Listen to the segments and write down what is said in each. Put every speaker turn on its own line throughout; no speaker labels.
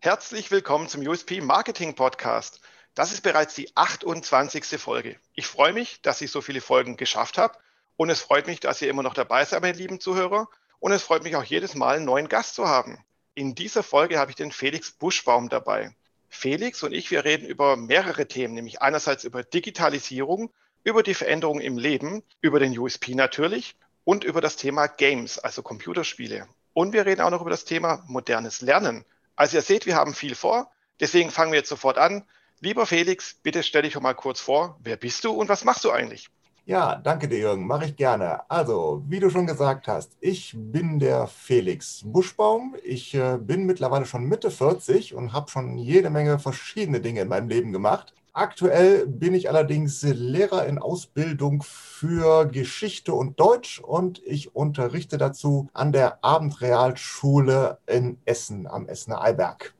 Herzlich willkommen zum USP Marketing Podcast. Das ist bereits die 28. Folge. Ich freue mich, dass ich so viele Folgen geschafft habe und es freut mich, dass ihr immer noch dabei seid, meine lieben Zuhörer. Und es freut mich auch jedes Mal, einen neuen Gast zu haben. In dieser Folge habe ich den Felix Buschbaum dabei. Felix und ich, wir reden über mehrere Themen, nämlich einerseits über Digitalisierung, über die Veränderungen im Leben, über den USP natürlich und über das Thema Games, also Computerspiele. Und wir reden auch noch über das Thema modernes Lernen. Also ihr seht, wir haben viel vor. Deswegen fangen wir jetzt sofort an. Lieber Felix, bitte stell dich doch mal kurz vor. Wer bist du und was machst du eigentlich?
Ja, danke dir, Jürgen. Mache ich gerne. Also, wie du schon gesagt hast, ich bin der Felix Buschbaum. Ich äh, bin mittlerweile schon Mitte 40 und habe schon jede Menge verschiedene Dinge in meinem Leben gemacht. Aktuell bin ich allerdings Lehrer in Ausbildung für Geschichte und Deutsch und ich unterrichte dazu an der Abendrealschule in Essen am Essener Eiberg.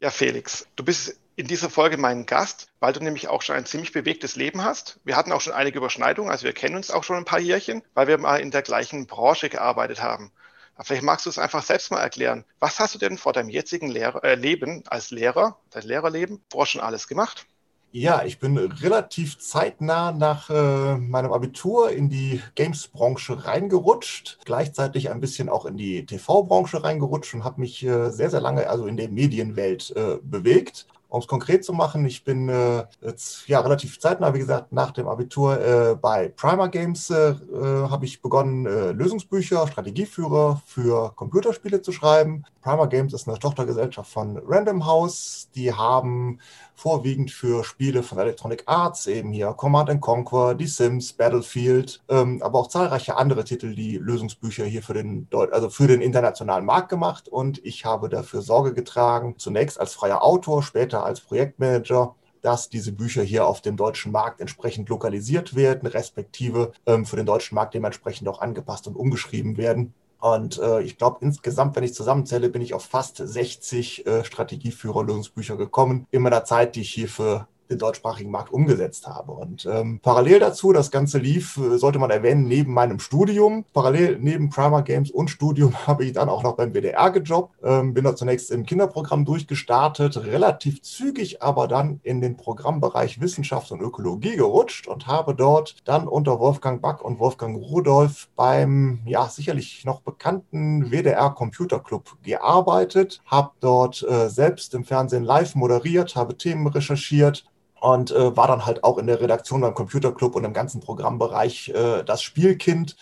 Ja, Felix, du bist in dieser Folge meinen Gast, weil du nämlich auch schon ein ziemlich bewegtes Leben hast. Wir hatten auch schon einige Überschneidungen, also wir kennen uns auch schon ein paar Jährchen, weil wir mal in der gleichen Branche gearbeitet haben. Aber vielleicht magst du es einfach selbst mal erklären. Was hast du denn vor deinem jetzigen Lehrer, äh, Leben als Lehrer, dein Lehrerleben, vor schon alles gemacht?
Ja, ich bin relativ zeitnah nach äh, meinem Abitur in die Games-Branche reingerutscht, gleichzeitig ein bisschen auch in die TV-Branche reingerutscht und habe mich äh, sehr, sehr lange also in der Medienwelt äh, bewegt. Um es konkret zu machen, ich bin äh, jetzt ja relativ zeitnah, wie gesagt, nach dem Abitur äh, bei Primer Games äh, äh habe ich begonnen, äh, Lösungsbücher, Strategieführer für Computerspiele zu schreiben. Primer Games ist eine Tochtergesellschaft von Random House. Die haben vorwiegend für Spiele von Electronic Arts, eben hier Command Conquer, Die Sims, Battlefield, ähm, aber auch zahlreiche andere Titel, die Lösungsbücher hier für den, also für den internationalen Markt gemacht. Und ich habe dafür Sorge getragen, zunächst als freier Autor, später als Projektmanager, dass diese Bücher hier auf dem deutschen Markt entsprechend lokalisiert werden, respektive ähm, für den deutschen Markt dementsprechend auch angepasst und umgeschrieben werden. Und äh, ich glaube, insgesamt, wenn ich zusammenzähle, bin ich auf fast 60 äh, Strategieführer-Lösungsbücher gekommen in meiner Zeit, die ich hier für den deutschsprachigen Markt umgesetzt habe. Und ähm, parallel dazu, das Ganze lief, äh, sollte man erwähnen, neben meinem Studium. Parallel neben Primer Games und Studium habe ich dann auch noch beim WDR gejobbt. Ähm, bin da zunächst im Kinderprogramm durchgestartet, relativ zügig aber dann in den Programmbereich Wissenschaft und Ökologie gerutscht und habe dort dann unter Wolfgang Back und Wolfgang Rudolf beim ja sicherlich noch bekannten WDR Computer Club gearbeitet, habe dort äh, selbst im Fernsehen live moderiert, habe Themen recherchiert, und äh, war dann halt auch in der Redaktion beim Computerclub und im ganzen Programmbereich äh, das Spielkind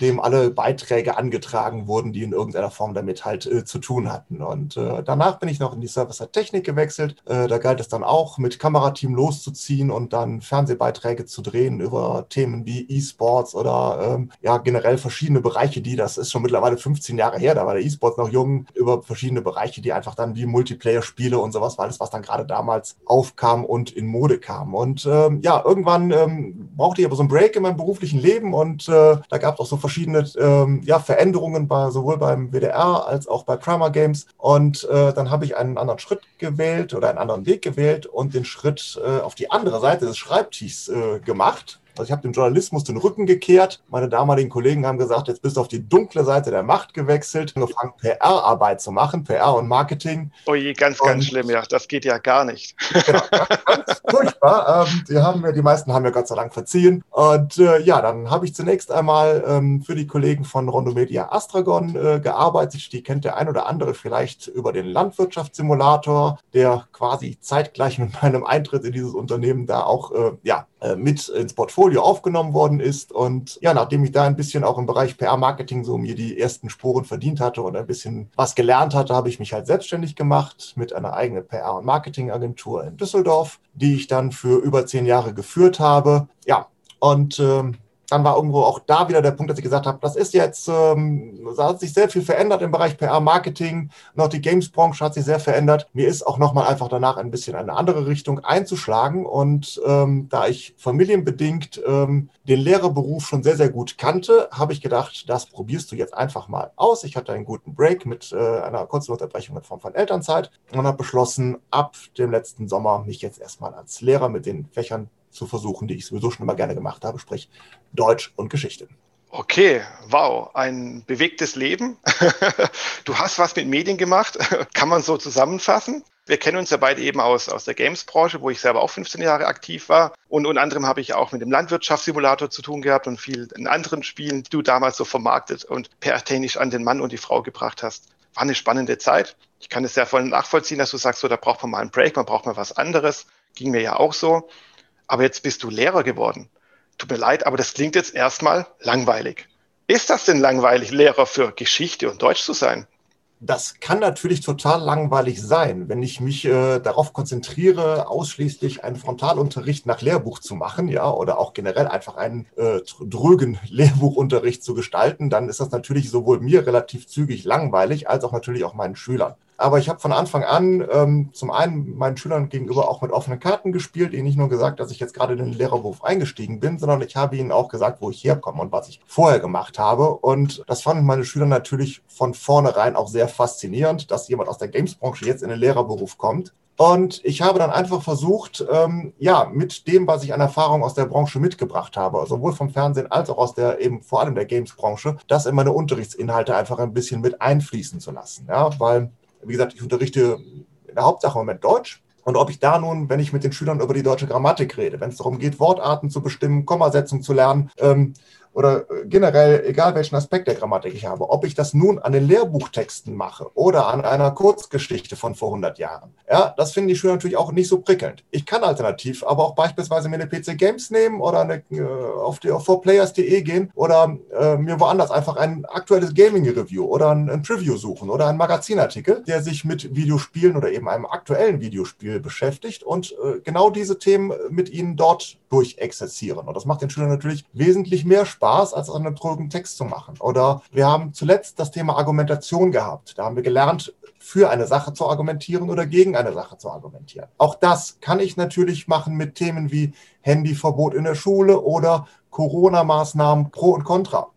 dem alle Beiträge angetragen wurden, die in irgendeiner Form damit halt äh, zu tun hatten. Und äh, danach bin ich noch in die Service-Technik gewechselt. Äh, da galt es dann auch, mit Kamerateam loszuziehen und dann Fernsehbeiträge zu drehen über Themen wie E-Sports oder ähm, ja generell verschiedene Bereiche, die, das ist schon mittlerweile 15 Jahre her, da war der E-Sports noch jung, über verschiedene Bereiche, die einfach dann wie Multiplayer-Spiele und sowas war alles, was dann gerade damals aufkam und in Mode kam. Und ähm, ja, irgendwann ähm, brauchte ich aber so einen Break in meinem beruflichen Leben und äh, da gab es auch so verschiedene ähm, ja, Veränderungen bei, sowohl beim WDR als auch bei Primer Games. Und äh, dann habe ich einen anderen Schritt gewählt oder einen anderen Weg gewählt und den Schritt äh, auf die andere Seite des Schreibtischs äh, gemacht also ich habe dem Journalismus den Rücken gekehrt. Meine damaligen Kollegen haben gesagt, jetzt bist du auf die dunkle Seite der Macht gewechselt, angefangen PR-Arbeit zu machen, PR und Marketing.
Oh je, ganz, und, ganz schlimm, ja. Das geht ja gar nicht.
Genau, ganz, furchtbar. Ähm, die, haben mir, die meisten haben mir Gott sei Dank verziehen. Und äh, ja, dann habe ich zunächst einmal ähm, für die Kollegen von Rondomedia Astragon äh, gearbeitet. Die kennt der ein oder andere vielleicht über den Landwirtschaftssimulator, der quasi zeitgleich mit meinem Eintritt in dieses Unternehmen da auch äh, ja, äh, mit ins Portfolio aufgenommen worden ist. Und ja, nachdem ich da ein bisschen auch im Bereich PR-Marketing so mir die ersten Spuren verdient hatte und ein bisschen was gelernt hatte, habe ich mich halt selbstständig gemacht mit einer eigenen PR- und Marketingagentur in Düsseldorf, die ich dann für über zehn Jahre geführt habe. Ja, und ähm, dann war irgendwo auch da wieder der Punkt, dass ich gesagt habe, das ist jetzt, ähm, da hat sich sehr viel verändert im Bereich PR-Marketing, noch die Games-Branche hat sich sehr verändert. Mir ist auch nochmal einfach danach ein bisschen eine andere Richtung einzuschlagen und ähm, da ich familienbedingt ähm, den Lehrerberuf schon sehr, sehr gut kannte, habe ich gedacht, das probierst du jetzt einfach mal aus. Ich hatte einen guten Break mit äh, einer kurzen Unterbrechung in Form von Elternzeit und habe beschlossen, ab dem letzten Sommer mich jetzt erstmal als Lehrer mit den Fächern zu versuchen, die ich sowieso schon immer gerne gemacht habe, sprich Deutsch und Geschichte.
Okay, wow, ein bewegtes Leben. du hast was mit Medien gemacht, kann man so zusammenfassen. Wir kennen uns ja beide eben aus, aus der Games-Branche, wo ich selber auch 15 Jahre aktiv war. Und unter anderem habe ich auch mit dem Landwirtschaftssimulator zu tun gehabt und viel in anderen Spielen, die du damals so vermarktet und pertechnisch an den Mann und die Frau gebracht hast. War eine spannende Zeit. Ich kann es sehr voll nachvollziehen, dass du sagst, so, da braucht man mal einen Break, man braucht mal was anderes. Ging mir ja auch so. Aber jetzt bist du Lehrer geworden tut mir leid, aber das klingt jetzt erstmal langweilig. Ist das denn langweilig, Lehrer für Geschichte und Deutsch zu sein?
Das kann natürlich total langweilig sein, wenn ich mich äh, darauf konzentriere, ausschließlich einen Frontalunterricht nach Lehrbuch zu machen, ja, oder auch generell einfach einen äh, drögen Lehrbuchunterricht zu gestalten, dann ist das natürlich sowohl mir relativ zügig langweilig, als auch natürlich auch meinen Schülern. Aber ich habe von Anfang an ähm, zum einen meinen Schülern gegenüber auch mit offenen Karten gespielt, ihnen nicht nur gesagt, dass ich jetzt gerade in den Lehrerberuf eingestiegen bin, sondern ich habe ihnen auch gesagt, wo ich herkomme und was ich vorher gemacht habe. Und das fanden meine Schüler natürlich von vornherein auch sehr faszinierend, dass jemand aus der Games-Branche jetzt in den Lehrerberuf kommt. Und ich habe dann einfach versucht, ähm, ja, mit dem, was ich an Erfahrung aus der Branche mitgebracht habe, sowohl vom Fernsehen als auch aus der eben vor allem der Games-Branche, das in meine Unterrichtsinhalte einfach ein bisschen mit einfließen zu lassen. Ja, weil wie gesagt, ich unterrichte in der Hauptsache im Moment Deutsch. Und ob ich da nun, wenn ich mit den Schülern über die deutsche Grammatik rede, wenn es darum geht, Wortarten zu bestimmen, Kommasetzung zu lernen, ähm, oder äh, generell, egal welchen Aspekt der Grammatik ich habe, ob ich das nun an den Lehrbuchtexten mache oder an einer Kurzgeschichte von vor 100 Jahren, ja, das finden die Schüler natürlich auch nicht so prickelnd. Ich kann alternativ aber auch beispielsweise mir eine PC Games nehmen oder eine, äh, auf, die, auf 4players.de gehen oder äh, mir woanders einfach ein aktuelles Gaming-Review oder ein, ein Preview suchen oder einen Magazinartikel, der sich mit Videospielen oder eben einem aktuellen Videospiel beschäftigt und äh, genau diese Themen mit ihnen dort durchexerzieren. Und das macht den Schülern natürlich wesentlich mehr Spaß, als einen trögen Text zu machen. Oder wir haben zuletzt das Thema Argumentation gehabt. Da haben wir gelernt, für eine Sache zu argumentieren oder gegen eine Sache zu argumentieren. Auch das kann ich natürlich machen mit Themen wie Handyverbot in der Schule oder Corona-Maßnahmen pro und contra.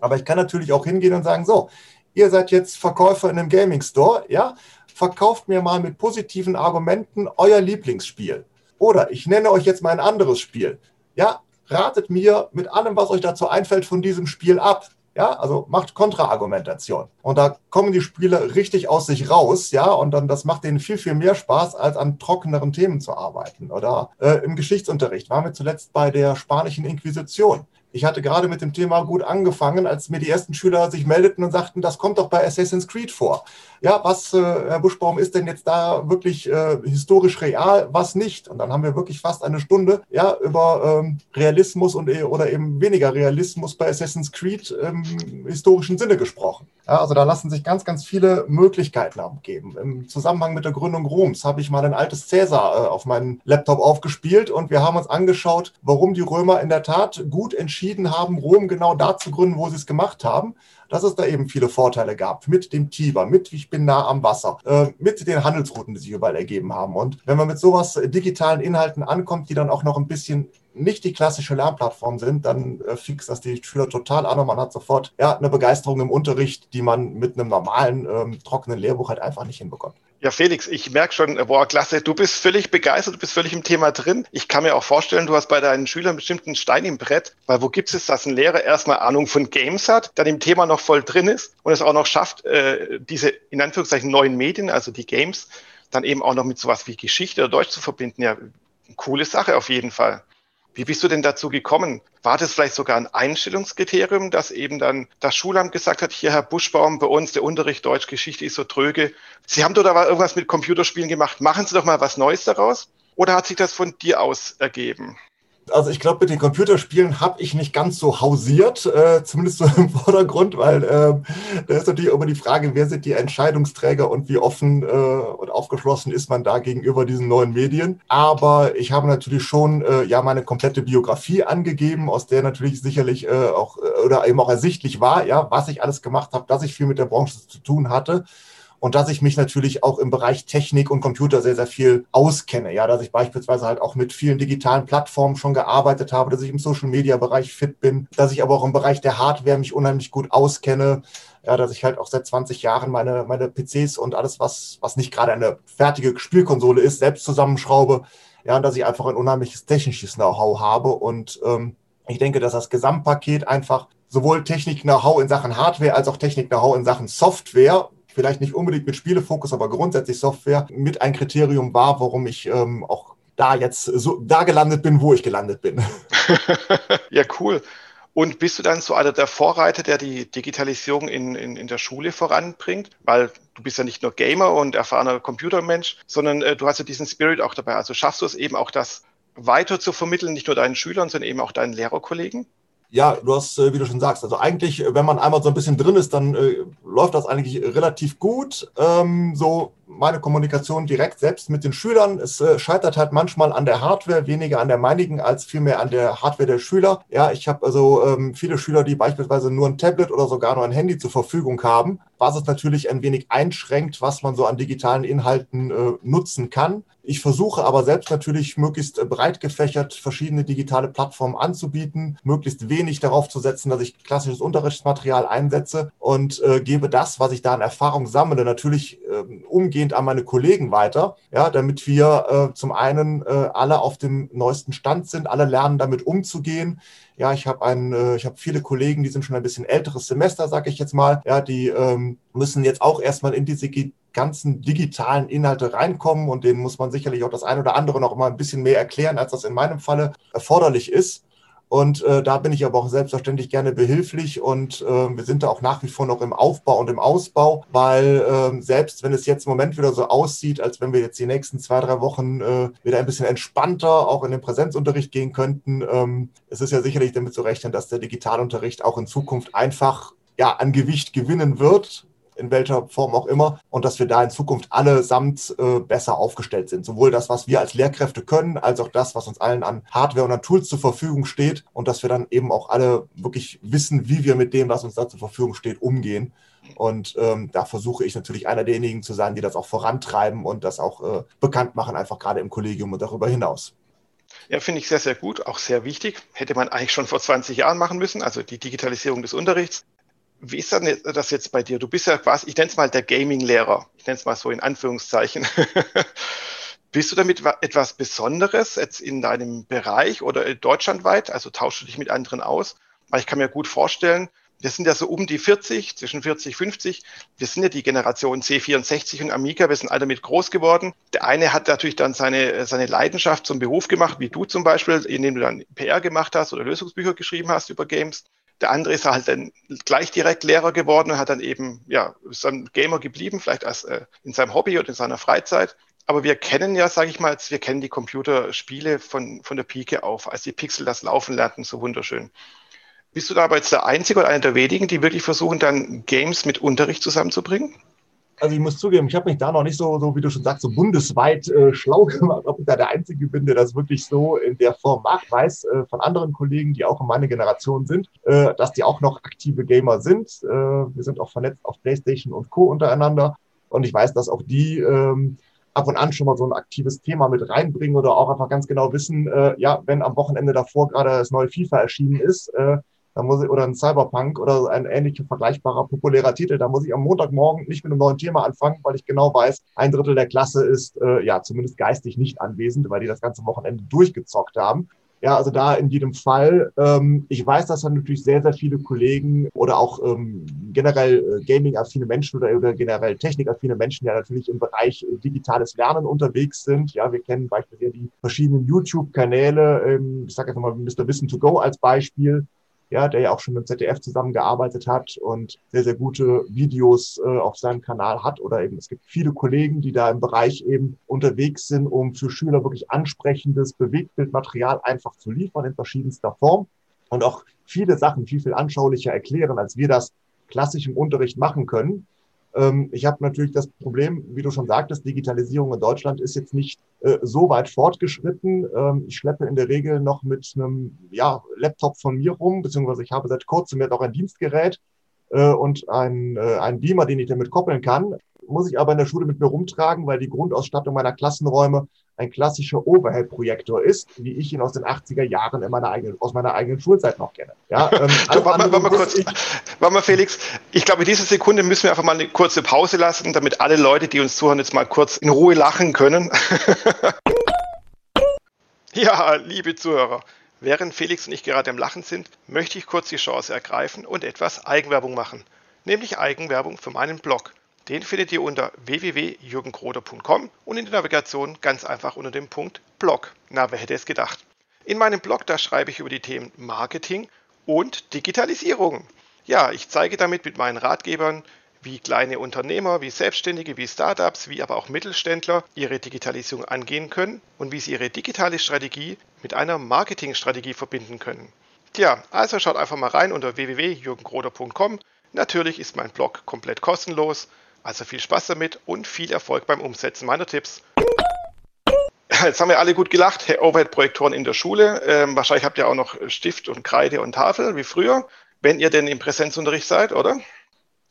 Aber ich kann natürlich auch hingehen und sagen, so, ihr seid jetzt Verkäufer in einem Gaming Store, ja, verkauft mir mal mit positiven Argumenten euer Lieblingsspiel. Oder ich nenne euch jetzt mal ein anderes Spiel. Ja, ratet mir mit allem, was euch dazu einfällt, von diesem Spiel ab. Ja, also macht Kontraargumentation. Und da kommen die Spieler richtig aus sich raus, ja, und dann das macht denen viel, viel mehr Spaß, als an trockeneren Themen zu arbeiten. Oder äh, im Geschichtsunterricht waren wir zuletzt bei der spanischen Inquisition. Ich hatte gerade mit dem Thema gut angefangen, als mir die ersten Schüler sich meldeten und sagten, das kommt doch bei Assassin's Creed vor. Ja, was, äh, Herr Buschbaum, ist denn jetzt da wirklich äh, historisch real, was nicht? Und dann haben wir wirklich fast eine Stunde ja, über ähm, Realismus und, äh, oder eben weniger Realismus bei Assassin's Creed im historischen Sinne gesprochen. Ja, also da lassen sich ganz, ganz viele Möglichkeiten abgeben. Im Zusammenhang mit der Gründung Roms habe ich mal ein altes Cäsar äh, auf meinem Laptop aufgespielt und wir haben uns angeschaut, warum die Römer in der Tat gut entschieden haben, Rom genau da zu gründen, wo sie es gemacht haben dass es da eben viele Vorteile gab mit dem Tiber, mit ich bin nah am Wasser, äh, mit den Handelsrouten, die sich überall ergeben haben. Und wenn man mit sowas äh, digitalen Inhalten ankommt, die dann auch noch ein bisschen nicht die klassische Lernplattform sind, dann äh, fix das die Schüler total an und man hat sofort ja, eine Begeisterung im Unterricht, die man mit einem normalen, ähm, trockenen Lehrbuch halt einfach nicht hinbekommt.
Ja, Felix, ich merke schon, boah, klasse, du bist völlig begeistert, du bist völlig im Thema drin. Ich kann mir auch vorstellen, du hast bei deinen Schülern bestimmt einen Stein im Brett, weil wo gibt es, dass ein Lehrer erstmal Ahnung von Games hat, dann im Thema noch voll drin ist und es auch noch schafft, äh, diese in Anführungszeichen neuen Medien, also die Games, dann eben auch noch mit sowas wie Geschichte oder Deutsch zu verbinden. Ja, coole Sache auf jeden Fall. Wie bist du denn dazu gekommen? War das vielleicht sogar ein Einstellungskriterium, dass eben dann das Schulamt gesagt hat, hier Herr Buschbaum, bei uns der Unterricht Deutsch Geschichte ist so tröge. Sie haben dort aber irgendwas mit Computerspielen gemacht. Machen Sie doch mal was Neues daraus. Oder hat sich das von dir aus ergeben?
Also ich glaube, mit den Computerspielen habe ich nicht ganz so hausiert, äh, zumindest so im Vordergrund, weil äh, da ist natürlich immer die Frage, wer sind die Entscheidungsträger und wie offen äh, und aufgeschlossen ist man da gegenüber diesen neuen Medien. Aber ich habe natürlich schon äh, ja meine komplette Biografie angegeben, aus der natürlich sicherlich äh, auch äh, oder eben auch ersichtlich war, ja, was ich alles gemacht habe, dass ich viel mit der Branche zu tun hatte und dass ich mich natürlich auch im Bereich Technik und Computer sehr, sehr viel auskenne. Ja, dass ich beispielsweise halt auch mit vielen digitalen Plattformen schon gearbeitet habe, dass ich im Social Media Bereich fit bin, dass ich aber auch im Bereich der Hardware mich unheimlich gut auskenne. Ja, dass ich halt auch seit 20 Jahren meine, meine PCs und alles, was, was nicht gerade eine fertige Spielkonsole ist, selbst zusammenschraube. ja, und dass ich einfach ein unheimliches technisches Know-how habe und ähm, ich denke, dass das Gesamtpaket einfach sowohl Technik-Know-how in Sachen Hardware als auch Technik-Know-how in Sachen Software, vielleicht nicht unbedingt mit Spielefokus, aber grundsätzlich Software, mit ein Kriterium war, warum ich ähm, auch da jetzt so da gelandet bin, wo ich gelandet bin.
ja, cool. Und bist du dann so einer der Vorreiter, der die Digitalisierung in, in, in der Schule voranbringt? Weil du bist ja nicht nur Gamer und erfahrener Computermensch, sondern äh, du hast ja diesen Spirit auch dabei. Also schaffst du es eben auch, das weiter zu vermitteln, nicht nur deinen Schülern, sondern eben auch deinen Lehrerkollegen?
Ja, du hast, äh, wie du schon sagst, also eigentlich, äh, wenn man einmal so ein bisschen drin ist, dann äh, läuft das eigentlich relativ gut. Ähm, so meine Kommunikation direkt selbst mit den Schülern. Es äh, scheitert halt manchmal an der Hardware, weniger an der meinigen als vielmehr an der Hardware der Schüler. Ja, ich habe also ähm, viele Schüler, die beispielsweise nur ein Tablet oder sogar nur ein Handy zur Verfügung haben, was es natürlich ein wenig einschränkt, was man so an digitalen Inhalten äh, nutzen kann. Ich versuche aber selbst natürlich möglichst äh, breit gefächert verschiedene digitale Plattformen anzubieten, möglichst wenig darauf zu setzen, dass ich klassisches Unterrichtsmaterial einsetze und äh, gebe das, was ich da an Erfahrung sammle, natürlich umgehend dahingehend an meine Kollegen weiter, ja, damit wir äh, zum einen äh, alle auf dem neuesten Stand sind, alle lernen damit umzugehen. Ja, ich habe einen, äh, ich viele Kollegen, die sind schon ein bisschen älteres Semester, sage ich jetzt mal. Ja, die ähm, müssen jetzt auch erstmal in diese ganzen digitalen Inhalte reinkommen und denen muss man sicherlich auch das eine oder andere noch mal ein bisschen mehr erklären, als das in meinem Falle erforderlich ist. Und äh, da bin ich aber auch selbstverständlich gerne behilflich und äh, wir sind da auch nach wie vor noch im Aufbau und im Ausbau, weil äh, selbst wenn es jetzt im Moment wieder so aussieht, als wenn wir jetzt die nächsten zwei, drei Wochen äh, wieder ein bisschen entspannter auch in den Präsenzunterricht gehen könnten, ähm, es ist ja sicherlich damit zu rechnen, dass der Digitalunterricht auch in Zukunft einfach ja, an Gewicht gewinnen wird in welcher Form auch immer, und dass wir da in Zukunft allesamt äh, besser aufgestellt sind. Sowohl das, was wir als Lehrkräfte können, als auch das, was uns allen an Hardware und an Tools zur Verfügung steht und dass wir dann eben auch alle wirklich wissen, wie wir mit dem, was uns da zur Verfügung steht, umgehen. Und ähm, da versuche ich natürlich einer derjenigen zu sein, die das auch vorantreiben und das auch äh, bekannt machen, einfach gerade im Kollegium und darüber hinaus.
Ja, finde ich sehr, sehr gut, auch sehr wichtig. Hätte man eigentlich schon vor 20 Jahren machen müssen, also die Digitalisierung des Unterrichts. Wie ist das jetzt bei dir? Du bist ja quasi, ich nenne es mal der Gaming-Lehrer. Ich nenne es mal so in Anführungszeichen. bist du damit etwas Besonderes jetzt in deinem Bereich oder deutschlandweit? Also tauschst du dich mit anderen aus? Weil ich kann mir gut vorstellen, wir sind ja so um die 40, zwischen 40, 50. Wir sind ja die Generation C64 und Amiga. Wir sind alle mit groß geworden. Der eine hat natürlich dann seine, seine Leidenschaft zum Beruf gemacht, wie du zum Beispiel, indem du dann PR gemacht hast oder Lösungsbücher geschrieben hast über Games. Der andere ist halt dann gleich direkt Lehrer geworden und hat dann eben, ja, ist dann Gamer geblieben, vielleicht als äh, in seinem Hobby oder in seiner Freizeit. Aber wir kennen ja, sage ich mal, wir kennen die Computerspiele von, von der Pike auf, als die Pixel das Laufen lernten, so wunderschön. Bist du da aber jetzt der Einzige oder einer der wenigen, die wirklich versuchen, dann Games mit Unterricht zusammenzubringen?
Also ich muss zugeben, ich habe mich da noch nicht so, so wie du schon sagst, so bundesweit äh, schlau gemacht, ob ich da der Einzige bin, der das wirklich so in der Form macht. Weiß äh, von anderen Kollegen, die auch in meiner Generation sind, äh, dass die auch noch aktive Gamer sind. Äh, wir sind auch vernetzt auf PlayStation und Co. untereinander. Und ich weiß, dass auch die ähm, ab und an schon mal so ein aktives Thema mit reinbringen oder auch einfach ganz genau wissen, äh, ja, wenn am Wochenende davor gerade das neue FIFA erschienen ist, äh, da muss ich, oder ein Cyberpunk oder ein ähnlicher vergleichbarer populärer Titel, da muss ich am Montagmorgen nicht mit einem neuen Thema anfangen, weil ich genau weiß, ein Drittel der Klasse ist äh, ja zumindest geistig nicht anwesend, weil die das ganze Wochenende durchgezockt haben. Ja, also da in jedem Fall. Ähm, ich weiß, dass dann natürlich sehr, sehr viele Kollegen oder auch ähm, generell äh, gaming-affine Menschen oder, oder generell technikaffine Menschen ja natürlich im Bereich äh, digitales Lernen unterwegs sind. Ja, wir kennen beispielsweise die verschiedenen YouTube-Kanäle. Ähm, ich sage einfach mal Mr. Wissen to Go als Beispiel ja, der ja auch schon mit ZDF zusammengearbeitet hat und sehr, sehr gute Videos äh, auf seinem Kanal hat. Oder eben es gibt viele Kollegen, die da im Bereich eben unterwegs sind, um für Schüler wirklich ansprechendes Bewegtbildmaterial einfach zu liefern in verschiedenster Form und auch viele Sachen viel, viel anschaulicher erklären, als wir das klassisch im Unterricht machen können. Ähm, ich habe natürlich das Problem, wie du schon sagtest, Digitalisierung in Deutschland ist jetzt nicht äh, so weit fortgeschritten. Ähm, ich schleppe in der Regel noch mit einem ja, Laptop von mir rum, beziehungsweise ich habe seit kurzem jetzt auch ein Dienstgerät äh, und ein, äh, einen Beamer, den ich damit koppeln kann. Muss ich aber in der Schule mit mir rumtragen, weil die Grundausstattung meiner Klassenräume ein klassischer Overhead-Projektor ist, wie ich ihn aus den 80er Jahren in meiner eigenen, aus meiner eigenen Schulzeit noch kenne. Ja,
ähm, du, warte, mal, warte kurz, warte mal Felix, ich glaube, in dieser Sekunde müssen wir einfach mal eine kurze Pause lassen, damit alle Leute, die uns zuhören, jetzt mal kurz in Ruhe lachen können. Ja, liebe Zuhörer, während Felix und ich gerade im Lachen sind, möchte ich kurz die Chance ergreifen und etwas Eigenwerbung machen. Nämlich Eigenwerbung für meinen Blog. Den findet ihr unter www.jürgenkroder.com und in der Navigation ganz einfach unter dem Punkt Blog. Na, wer hätte es gedacht? In meinem Blog, da schreibe ich über die Themen Marketing und Digitalisierung. Ja, ich zeige damit mit meinen Ratgebern, wie kleine Unternehmer, wie Selbstständige, wie Startups, wie aber auch Mittelständler ihre Digitalisierung angehen können und wie sie ihre digitale Strategie mit einer Marketingstrategie verbinden können. Tja, also schaut einfach mal rein unter www.jürgengroder.com. Natürlich ist mein Blog komplett kostenlos, also viel Spaß damit und viel Erfolg beim Umsetzen meiner Tipps. Jetzt haben wir alle gut gelacht, Overhead-Projektoren in der Schule. Ähm, wahrscheinlich habt ihr auch noch Stift und Kreide und Tafel wie früher, wenn ihr denn im Präsenzunterricht seid, oder?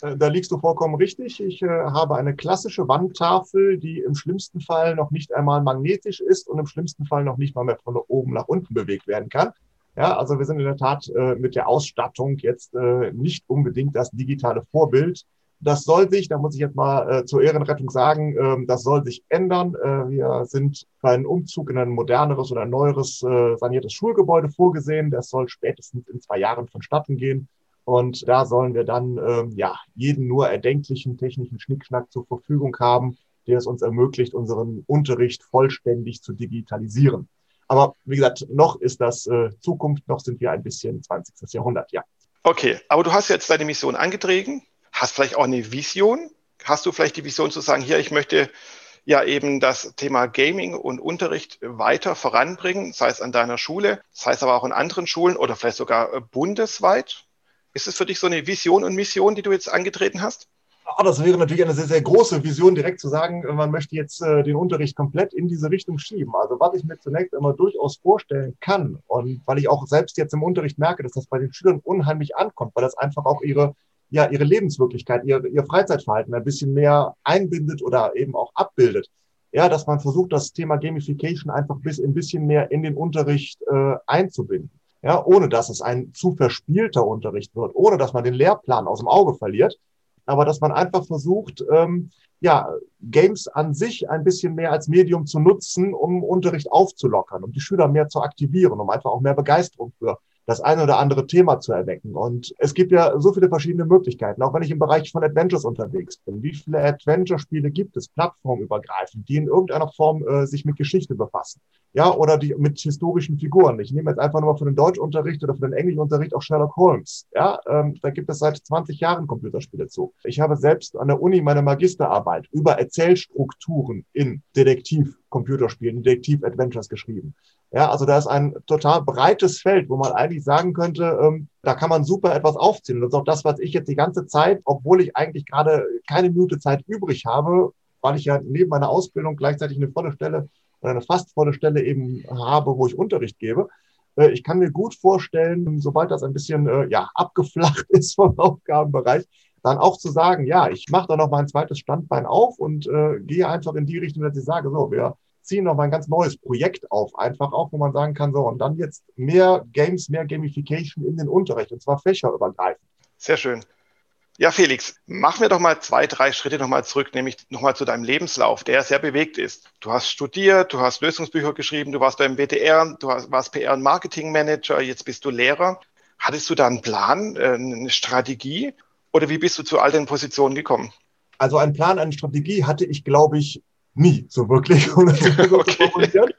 Äh, da liegst du vollkommen richtig. Ich äh, habe eine klassische Wandtafel, die im schlimmsten Fall noch nicht einmal magnetisch ist und im schlimmsten Fall noch nicht mal mehr von oben nach unten bewegt werden kann. Ja, also wir sind in der Tat äh, mit der Ausstattung jetzt äh, nicht unbedingt das digitale Vorbild. Das soll sich, da muss ich jetzt mal äh, zur Ehrenrettung sagen, ähm, das soll sich ändern. Äh, wir sind für einen Umzug in ein moderneres oder neueres saniertes Schulgebäude vorgesehen. Das soll spätestens in zwei Jahren vonstatten gehen. Und da sollen wir dann ähm, ja jeden nur erdenklichen technischen Schnickschnack zur Verfügung haben, der es uns ermöglicht, unseren Unterricht vollständig zu digitalisieren. Aber wie gesagt, noch ist das äh, Zukunft, noch sind wir ein bisschen 20. Jahrhundert, ja.
Okay, aber du hast jetzt deine Mission angetreten, hast vielleicht auch eine Vision. Hast du vielleicht die Vision zu sagen, hier, ich möchte ja eben das Thema Gaming und Unterricht weiter voranbringen, sei es an deiner Schule, sei es aber auch in anderen Schulen oder vielleicht sogar äh, bundesweit? Ist es für dich so eine Vision und Mission, die du jetzt angetreten hast?
Ah, das wäre natürlich eine sehr, sehr große Vision, direkt zu sagen, man möchte jetzt äh, den Unterricht komplett in diese Richtung schieben. Also was ich mir zunächst immer durchaus vorstellen kann und weil ich auch selbst jetzt im Unterricht merke, dass das bei den Schülern unheimlich ankommt, weil das einfach auch ihre, ja, ihre Lebenswirklichkeit, ihr, ihr Freizeitverhalten ein bisschen mehr einbindet oder eben auch abbildet. Ja, dass man versucht, das Thema Gamification einfach bis ein bisschen mehr in den Unterricht äh, einzubinden ja, ohne dass es ein zu verspielter Unterricht wird, ohne dass man den Lehrplan aus dem Auge verliert, aber dass man einfach versucht, ähm, ja, Games an sich ein bisschen mehr als Medium zu nutzen, um Unterricht aufzulockern, um die Schüler mehr zu aktivieren, um einfach auch mehr Begeisterung für das eine oder andere Thema zu erwecken. Und es gibt ja so viele verschiedene Möglichkeiten, auch wenn ich im Bereich von Adventures unterwegs bin. Wie viele Adventure-Spiele gibt es, plattformübergreifend, die in irgendeiner Form äh, sich mit Geschichte befassen? Ja, oder die mit historischen Figuren. Ich nehme jetzt einfach nur mal für den Deutschunterricht oder für den Englischunterricht auch Sherlock Holmes. Ja, ähm, da gibt es seit 20 Jahren Computerspiele zu. Ich habe selbst an der Uni meine Magisterarbeit über Erzählstrukturen in Detektiv-Computerspielen, Detektiv-Adventures geschrieben. Ja, also da ist ein total breites Feld, wo man eigentlich sagen könnte, ähm, da kann man super etwas aufziehen. Und das ist auch das, was ich jetzt die ganze Zeit, obwohl ich eigentlich gerade keine Minute Zeit übrig habe, weil ich ja neben meiner Ausbildung gleichzeitig eine volle Stelle oder eine fast volle Stelle eben habe, wo ich Unterricht gebe. Äh, ich kann mir gut vorstellen, sobald das ein bisschen äh, ja, abgeflacht ist vom Aufgabenbereich, dann auch zu sagen, ja, ich mache da noch mal ein zweites Standbein auf und äh, gehe einfach in die Richtung, dass ich sage, so, wir ziehen noch mal ein ganz neues Projekt auf, einfach auch, wo man sagen kann, so, und dann jetzt mehr Games, mehr Gamification in den Unterricht, und zwar fächerübergreifend.
Sehr schön. Ja, Felix, machen wir doch mal zwei, drei Schritte nochmal zurück, nämlich nochmal zu deinem Lebenslauf, der sehr bewegt ist. Du hast studiert, du hast Lösungsbücher geschrieben, du warst beim WDR, du warst PR- und Marketingmanager, jetzt bist du Lehrer. Hattest du da einen Plan, äh, eine Strategie oder wie bist du zu all den Positionen gekommen?
Also einen Plan, eine Strategie hatte ich, glaube ich, nie so wirklich, um okay.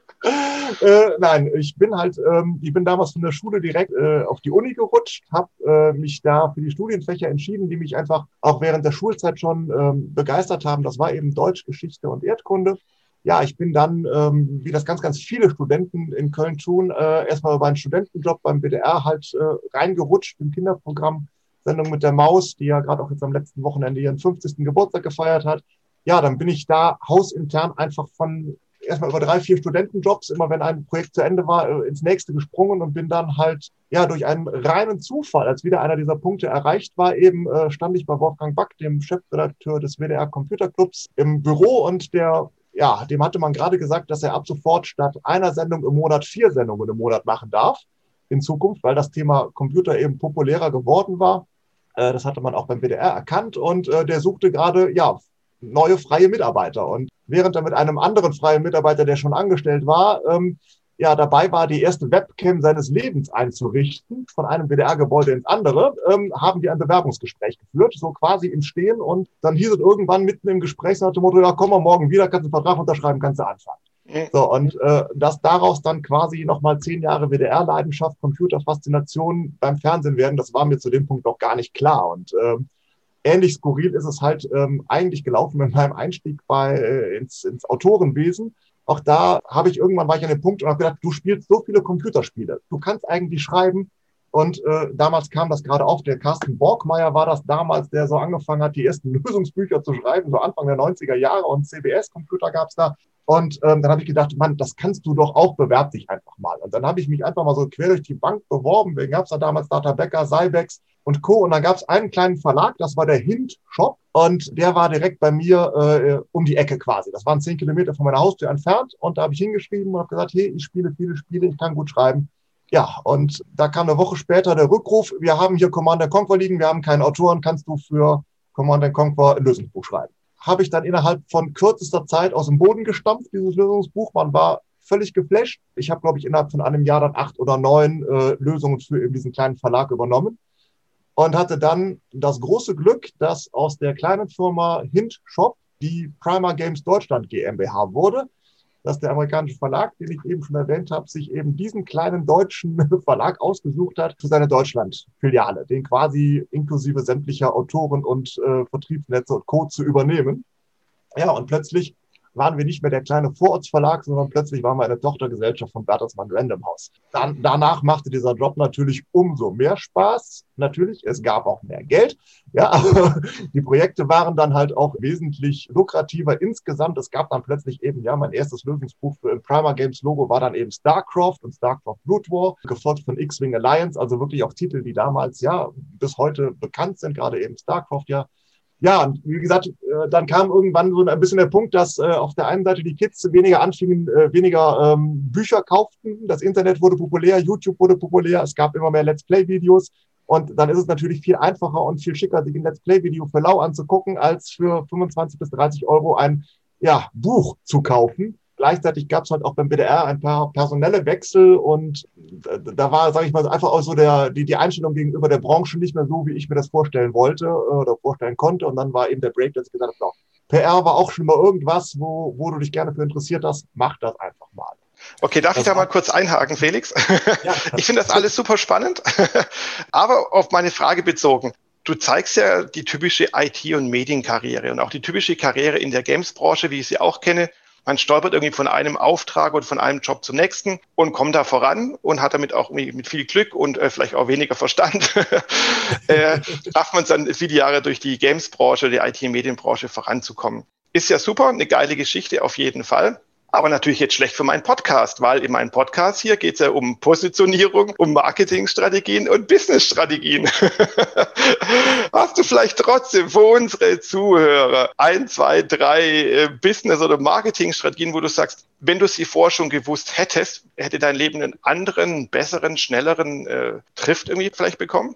äh, nein, ich bin halt, ähm, ich bin damals von der Schule direkt äh, auf die Uni gerutscht, habe äh, mich da für die Studienfächer entschieden, die mich einfach auch während der Schulzeit schon ähm, begeistert haben. Das war eben Deutsch, Geschichte und Erdkunde. Ja, ich bin dann, ähm, wie das ganz, ganz viele Studenten in Köln tun, äh, erstmal über einen Studentenjob beim BDR halt äh, reingerutscht im Kinderprogramm. Sendung mit der Maus, die ja gerade auch jetzt am letzten Wochenende ihren 50. Geburtstag gefeiert hat ja, dann bin ich da hausintern einfach von erstmal über drei, vier Studentenjobs, immer wenn ein Projekt zu Ende war, äh, ins nächste gesprungen und bin dann halt, ja, durch einen reinen Zufall, als wieder einer dieser Punkte erreicht war, eben äh, stand ich bei Wolfgang Back, dem Chefredakteur des WDR Computerclubs, im Büro und der, ja, dem hatte man gerade gesagt, dass er ab sofort statt einer Sendung im Monat vier Sendungen im Monat machen darf in Zukunft, weil das Thema Computer eben populärer geworden war. Äh, das hatte man auch beim WDR erkannt und äh, der suchte gerade, ja, neue freie Mitarbeiter. Und während er mit einem anderen freien Mitarbeiter, der schon angestellt war, ähm, ja dabei war, die erste Webcam seines Lebens einzurichten, von einem WDR-Gebäude ins andere, ähm, haben wir ein Bewerbungsgespräch geführt, so quasi im Stehen. Und dann hieß es irgendwann mitten im Gespräch, so nach dem Motto, ja, komm mal morgen wieder, kannst du einen Vertrag unterschreiben, kannst du anfangen. So, und äh, dass daraus dann quasi nochmal zehn Jahre WDR-Leidenschaft, Computerfaszination beim Fernsehen werden, das war mir zu dem Punkt noch gar nicht klar. Und äh, ähnlich skurril ist es halt ähm, eigentlich gelaufen mit meinem Einstieg bei, äh, ins, ins Autorenwesen auch da habe ich irgendwann war ich an dem Punkt und habe gedacht, du spielst so viele Computerspiele. Du kannst eigentlich schreiben. Und äh, damals kam das gerade auf. Der Carsten Borgmeier war das damals, der so angefangen hat, die ersten Lösungsbücher zu schreiben, so Anfang der 90er Jahre. Und CBS-Computer gab es da. Und ähm, dann habe ich gedacht, Mann, das kannst du doch auch, bewerb dich einfach mal. Und dann habe ich mich einfach mal so quer durch die Bank beworben. Wen gab es da damals? Data Becker, Cybex und Co. Und dann gab es einen kleinen Verlag, das war der Hint Shop. Und der war direkt bei mir äh, um die Ecke quasi. Das waren zehn Kilometer von meiner Haustür entfernt. Und da habe ich hingeschrieben und habe gesagt, hey, ich spiele viele Spiele, ich kann gut schreiben. Ja, und da kam eine Woche später der Rückruf, wir haben hier Commander Conquer liegen, wir haben keinen Autoren, kannst du für Commander Conquer ein Lösungsbuch schreiben? Habe ich dann innerhalb von kürzester Zeit aus dem Boden gestampft, dieses Lösungsbuch. Man war völlig geflasht. Ich habe, glaube ich, innerhalb von einem Jahr dann acht oder neun äh, Lösungen für eben diesen kleinen Verlag übernommen und hatte dann das große Glück, dass aus der kleinen Firma Hint Shop die Primer Games Deutschland GmbH wurde dass der amerikanische Verlag, den ich eben schon erwähnt habe, sich eben diesen kleinen deutschen Verlag ausgesucht hat für seine Deutschland-Filiale, den quasi inklusive sämtlicher Autoren und äh, Vertriebsnetze und Co. zu übernehmen. Ja, und plötzlich waren wir nicht mehr der kleine Vorortsverlag, sondern plötzlich waren wir eine Tochtergesellschaft von Bertelsmann Random House. Dann, danach machte dieser Job natürlich umso mehr Spaß. Natürlich, es gab auch mehr Geld. Ja, die Projekte waren dann halt auch wesentlich lukrativer insgesamt. Es gab dann plötzlich eben, ja, mein erstes Lösungsbuch für ein Primer Games Logo war dann eben StarCraft und StarCraft Blood War, gefolgt von X-Wing Alliance, also wirklich auch Titel, die damals, ja, bis heute bekannt sind, gerade eben StarCraft, ja, ja, wie gesagt, äh, dann kam irgendwann so ein bisschen der Punkt, dass äh, auf der einen Seite die Kids weniger anfingen, äh, weniger ähm, Bücher kauften. Das Internet wurde populär, YouTube wurde populär, es gab immer mehr Let's Play-Videos. Und dann ist es natürlich viel einfacher und viel schicker, sich ein Let's Play-Video für lau anzugucken, als für 25 bis 30 Euro ein ja, Buch zu kaufen. Gleichzeitig gab es halt auch beim BDR ein paar personelle Wechsel und da war, sage ich mal, einfach auch so der, die, die Einstellung gegenüber der Branche nicht mehr so, wie ich mir das vorstellen wollte äh, oder vorstellen konnte. Und dann war eben der Break, dass ich gesagt habe, PR war auch schon mal irgendwas, wo, wo du dich gerne für interessiert hast, mach das einfach mal.
Okay, darf das ich da mal kurz einhaken, Felix? Ja, ich finde das alles super spannend, aber auf meine Frage bezogen. Du zeigst ja die typische IT- und Medienkarriere und auch die typische Karriere in der Games-Branche, wie ich sie auch kenne. Man stolpert irgendwie von einem Auftrag oder von einem Job zum nächsten und kommt da voran und hat damit auch mit viel Glück und äh, vielleicht auch weniger Verstand, äh, schafft man es dann viele Jahre durch die Games-Branche, die IT-Medienbranche voranzukommen. Ist ja super, eine geile Geschichte auf jeden Fall aber natürlich jetzt schlecht für meinen Podcast, weil in meinem Podcast hier geht es ja um Positionierung, um Marketingstrategien und Businessstrategien. Hast du vielleicht trotzdem für unsere Zuhörer ein, zwei, drei äh, Business- oder Marketingstrategien, wo du sagst, wenn du sie vorher schon gewusst hättest, hätte dein Leben einen anderen, besseren, schnelleren äh, Trift irgendwie vielleicht bekommen?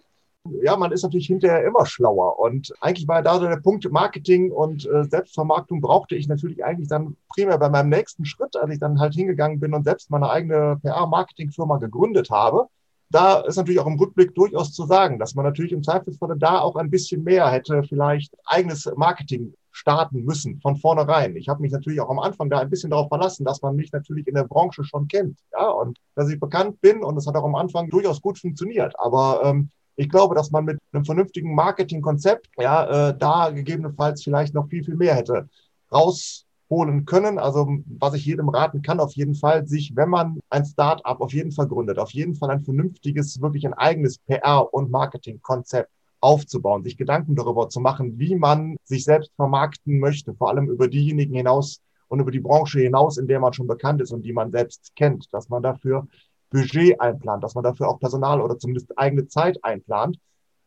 Ja, man ist natürlich hinterher immer schlauer. Und eigentlich war da der Punkt Marketing und äh, Selbstvermarktung brauchte ich natürlich eigentlich dann primär bei meinem nächsten Schritt, als ich dann halt hingegangen bin und selbst meine eigene PR-Marketing-Firma gegründet habe. Da ist natürlich auch im Rückblick durchaus zu sagen, dass man natürlich im Zweifelsfalle da auch ein bisschen mehr hätte vielleicht eigenes Marketing starten müssen von vornherein. Ich habe mich natürlich auch am Anfang da ein bisschen darauf verlassen, dass man mich natürlich in der Branche schon kennt, ja, und dass ich bekannt bin und es hat auch am Anfang durchaus gut funktioniert. Aber ähm, ich glaube, dass man mit einem vernünftigen Marketingkonzept ja äh, da gegebenenfalls vielleicht noch viel, viel mehr hätte rausholen können. Also was ich jedem raten kann, auf jeden Fall, sich, wenn man ein Start-up auf jeden Fall gründet, auf jeden Fall ein vernünftiges, wirklich ein eigenes PR- und Marketingkonzept aufzubauen, sich Gedanken darüber zu machen, wie man sich selbst vermarkten möchte, vor allem über diejenigen hinaus und über die Branche hinaus, in der man schon bekannt ist und die man selbst kennt, dass man dafür Budget einplant, dass man dafür auch Personal oder zumindest eigene Zeit einplant,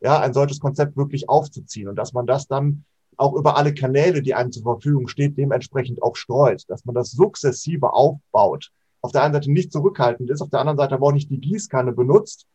ja, ein solches Konzept wirklich aufzuziehen und dass man das dann auch über alle Kanäle, die einem zur Verfügung steht, dementsprechend auch streut, dass man das sukzessive aufbaut. Auf der einen Seite nicht zurückhaltend ist, auf der anderen Seite aber auch nicht die Gießkanne benutzt,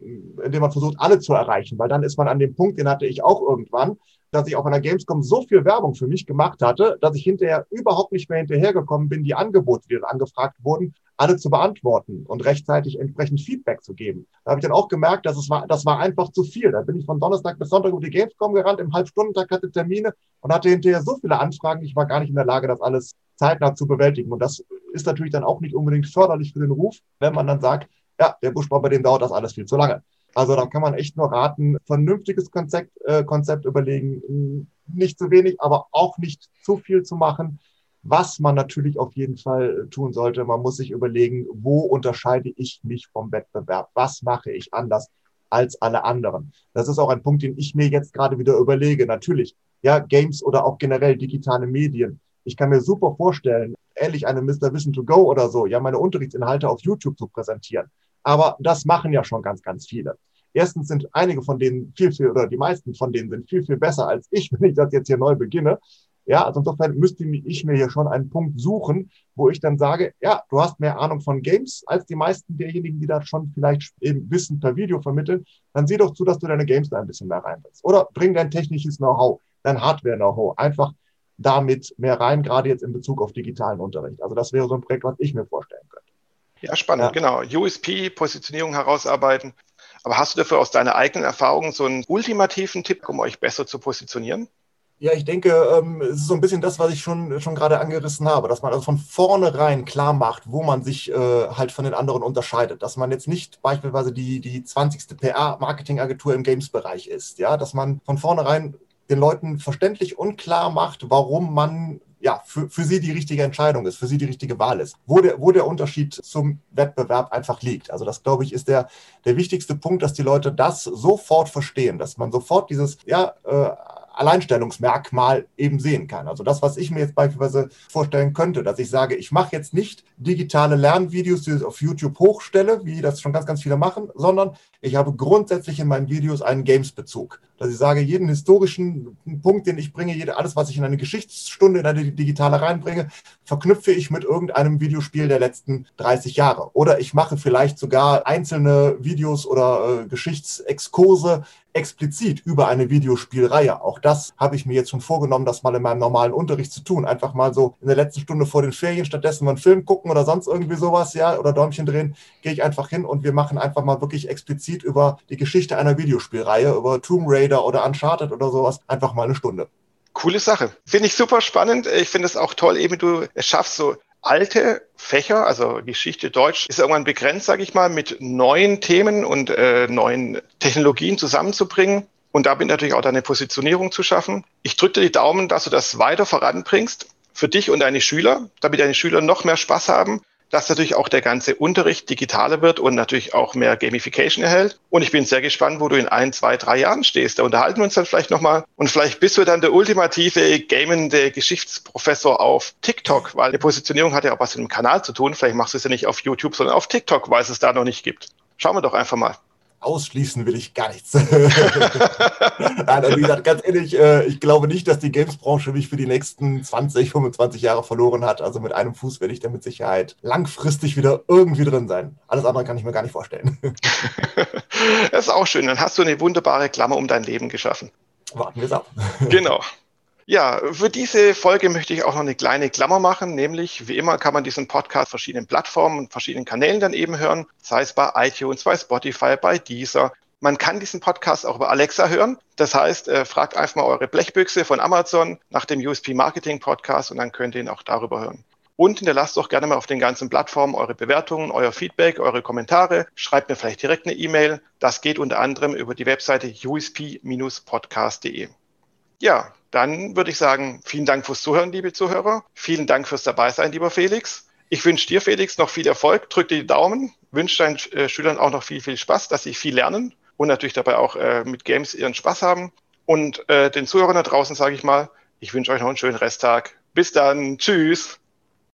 indem man versucht, alle zu erreichen, weil dann ist man an dem Punkt, den hatte ich auch irgendwann, dass ich auf einer Gamescom so viel Werbung für mich gemacht hatte, dass ich hinterher überhaupt nicht mehr hinterhergekommen bin, die Angebote, die dann angefragt wurden, alle zu beantworten und rechtzeitig entsprechend Feedback zu geben. Da habe ich dann auch gemerkt, dass es war, das war einfach zu viel. Da bin ich von Donnerstag bis Sonntag über die Gamescom gerannt, im Halbstundentag hatte Termine und hatte hinterher so viele Anfragen, ich war gar nicht in der Lage, das alles zeitnah zu bewältigen. Und das ist natürlich dann auch nicht unbedingt förderlich für den Ruf, wenn man dann sagt, ja, der Buschbau, bei dem dauert das alles viel zu lange. Also da kann man echt nur raten, vernünftiges Konzept, äh, Konzept überlegen, nicht zu wenig, aber auch nicht zu viel zu machen. Was man natürlich auf jeden Fall tun sollte, man muss sich überlegen, wo unterscheide ich mich vom Wettbewerb? Was mache ich anders als alle anderen? Das ist auch ein Punkt, den ich mir jetzt gerade wieder überlege. Natürlich, ja, Games oder auch generell digitale Medien. Ich kann mir super vorstellen, ähnlich eine Mr. Vision to Go oder so, ja, meine Unterrichtsinhalte auf YouTube zu präsentieren. Aber das machen ja schon ganz, ganz viele. Erstens sind einige von denen viel, viel, oder die meisten von denen sind viel, viel besser als ich, wenn ich das jetzt hier neu beginne. Ja, also insofern müsste ich mir hier schon einen Punkt suchen, wo ich dann sage, ja, du hast mehr Ahnung von Games als die meisten derjenigen, die das schon vielleicht eben Wissen per Video vermitteln. Dann sieh doch zu, dass du deine Games da ein bisschen mehr reinbringst. Oder bring dein technisches Know-how, dein Hardware-Know-how einfach damit mehr rein, gerade jetzt in Bezug auf digitalen Unterricht. Also das wäre so ein Projekt, was ich mir vorstellen könnte.
Ja, spannend, ja. genau. USP, Positionierung herausarbeiten. Aber hast du dafür aus deiner eigenen Erfahrung so einen ultimativen Tipp, um euch besser zu positionieren?
Ja, ich denke, ähm, es ist so ein bisschen das, was ich schon, schon gerade angerissen habe, dass man also von vornherein klar macht, wo man sich äh, halt von den anderen unterscheidet. Dass man jetzt nicht beispielsweise die, die 20. PR-Marketingagentur im Games-Bereich ist. Ja, dass man von vornherein den Leuten verständlich und klar macht, warum man ja, für, für sie die richtige Entscheidung ist, für sie die richtige Wahl ist, wo der, wo der Unterschied zum Wettbewerb einfach liegt. Also das, glaube ich, ist der, der wichtigste Punkt, dass die Leute das sofort verstehen, dass man sofort dieses, ja, äh, Alleinstellungsmerkmal eben sehen kann. Also das, was ich mir jetzt beispielsweise vorstellen könnte, dass ich sage, ich mache jetzt nicht digitale Lernvideos, die ich auf YouTube hochstelle, wie das schon ganz, ganz viele machen, sondern ich habe grundsätzlich in meinen Videos einen Games-Bezug. Dass ich sage, jeden historischen Punkt, den ich bringe, jede, alles, was ich in eine Geschichtsstunde, in eine digitale reinbringe, verknüpfe ich mit irgendeinem Videospiel der letzten 30 Jahre. Oder ich mache vielleicht sogar einzelne Videos oder äh, Geschichtsexkurse explizit über eine Videospielreihe. Auch das habe ich mir jetzt schon vorgenommen, das mal in meinem normalen Unterricht zu tun. Einfach mal so in der letzten Stunde vor den Ferien stattdessen mal einen Film gucken oder sonst irgendwie sowas, ja, oder Däumchen drehen, gehe ich einfach hin und wir machen einfach mal wirklich explizit über die Geschichte einer Videospielreihe, über Tomb Raider oder Uncharted oder sowas, einfach mal eine Stunde.
Coole Sache. Finde ich super spannend. Ich finde es auch toll, eben du schaffst so alte Fächer, also Geschichte, Deutsch, ist irgendwann begrenzt, sage ich mal, mit neuen Themen und äh, neuen Technologien zusammenzubringen. Und damit natürlich auch deine Positionierung zu schaffen. Ich drücke dir die Daumen, dass du das weiter voranbringst für dich und deine Schüler, damit deine Schüler noch mehr Spaß haben dass natürlich auch der ganze Unterricht digitaler wird und natürlich auch mehr Gamification erhält. Und ich bin sehr gespannt, wo du in ein, zwei, drei Jahren stehst. Da unterhalten wir uns dann vielleicht nochmal. Und vielleicht bist du dann der ultimative gamende Geschichtsprofessor auf TikTok, weil die Positionierung hat ja auch was mit dem Kanal zu tun. Vielleicht machst du es ja nicht auf YouTube, sondern auf TikTok, weil es es da noch nicht gibt. Schauen wir doch einfach mal
ausschließen will ich gar nichts. Nein, also wie gesagt, ganz ehrlich, äh, ich glaube nicht, dass die Games-Branche mich für die nächsten 20, 25 Jahre verloren hat. Also mit einem Fuß werde ich da mit Sicherheit langfristig wieder irgendwie drin sein. Alles andere kann ich mir gar nicht vorstellen.
das ist auch schön. Dann hast du eine wunderbare Klammer um dein Leben geschaffen.
Warten wir es ab.
Genau. Ja, für diese Folge möchte ich auch noch eine kleine Klammer machen, nämlich wie immer kann man diesen Podcast verschiedenen Plattformen und verschiedenen Kanälen dann eben hören, sei es bei iTunes, bei Spotify, bei Deezer. Man kann diesen Podcast auch über Alexa hören. Das heißt, äh, fragt einfach mal eure Blechbüchse von Amazon nach dem USP Marketing Podcast und dann könnt ihr ihn auch darüber hören. Und hinterlasst doch gerne mal auf den ganzen Plattformen eure Bewertungen, euer Feedback, eure Kommentare. Schreibt mir vielleicht direkt eine E-Mail. Das geht unter anderem über die Webseite usp-podcast.de. Ja, dann würde ich sagen, vielen Dank fürs Zuhören, liebe Zuhörer. Vielen Dank fürs Dabeisein, lieber Felix. Ich wünsche dir, Felix, noch viel Erfolg. Drück dir die Daumen. Wünsche deinen äh, Schülern auch noch viel, viel Spaß, dass sie viel lernen und natürlich dabei auch äh, mit Games ihren Spaß haben. Und äh, den Zuhörern da draußen sage ich mal, ich wünsche euch noch einen schönen Resttag. Bis dann. Tschüss.